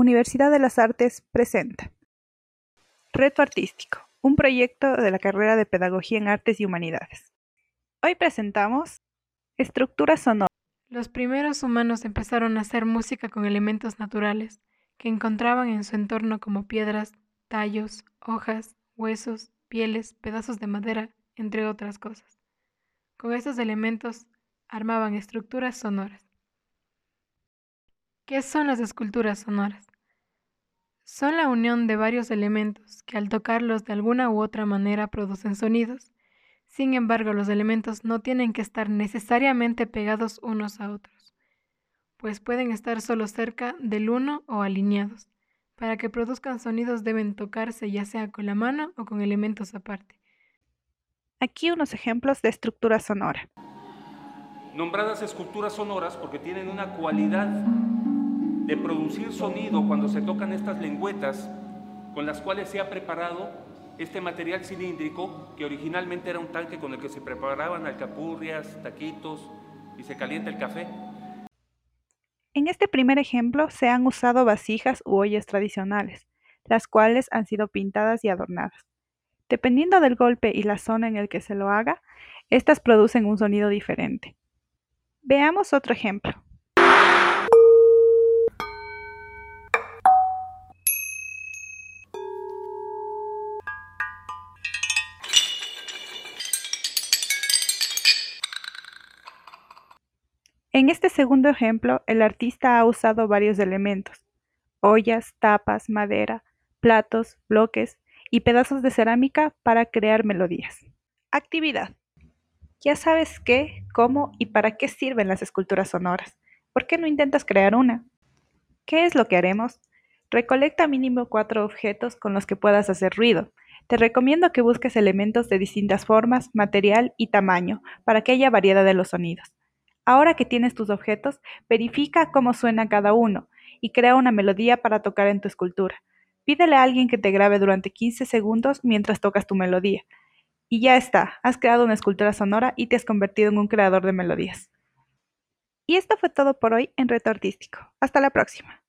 Universidad de las Artes presenta Reto Artístico, un proyecto de la carrera de Pedagogía en Artes y Humanidades. Hoy presentamos Estructura sonora. Los primeros humanos empezaron a hacer música con elementos naturales que encontraban en su entorno como piedras, tallos, hojas, huesos, pieles, pedazos de madera, entre otras cosas. Con estos elementos armaban estructuras sonoras. ¿Qué son las esculturas sonoras? Son la unión de varios elementos que al tocarlos de alguna u otra manera producen sonidos. Sin embargo, los elementos no tienen que estar necesariamente pegados unos a otros, pues pueden estar solo cerca del uno o alineados. Para que produzcan sonidos deben tocarse ya sea con la mano o con elementos aparte. Aquí unos ejemplos de estructura sonora. Nombradas esculturas sonoras porque tienen una cualidad de producir sonido cuando se tocan estas lengüetas con las cuales se ha preparado este material cilíndrico que originalmente era un tanque con el que se preparaban alcapurrias, taquitos y se calienta el café. En este primer ejemplo se han usado vasijas u ollas tradicionales, las cuales han sido pintadas y adornadas. Dependiendo del golpe y la zona en el que se lo haga, estas producen un sonido diferente. Veamos otro ejemplo. En este segundo ejemplo, el artista ha usado varios elementos: ollas, tapas, madera, platos, bloques y pedazos de cerámica para crear melodías. Actividad. Ya sabes qué, cómo y para qué sirven las esculturas sonoras. ¿Por qué no intentas crear una? ¿Qué es lo que haremos? Recolecta mínimo cuatro objetos con los que puedas hacer ruido. Te recomiendo que busques elementos de distintas formas, material y tamaño para que haya variedad de los sonidos. Ahora que tienes tus objetos, verifica cómo suena cada uno y crea una melodía para tocar en tu escultura. Pídele a alguien que te grabe durante 15 segundos mientras tocas tu melodía. Y ya está, has creado una escultura sonora y te has convertido en un creador de melodías. Y esto fue todo por hoy en Reto Artístico. Hasta la próxima.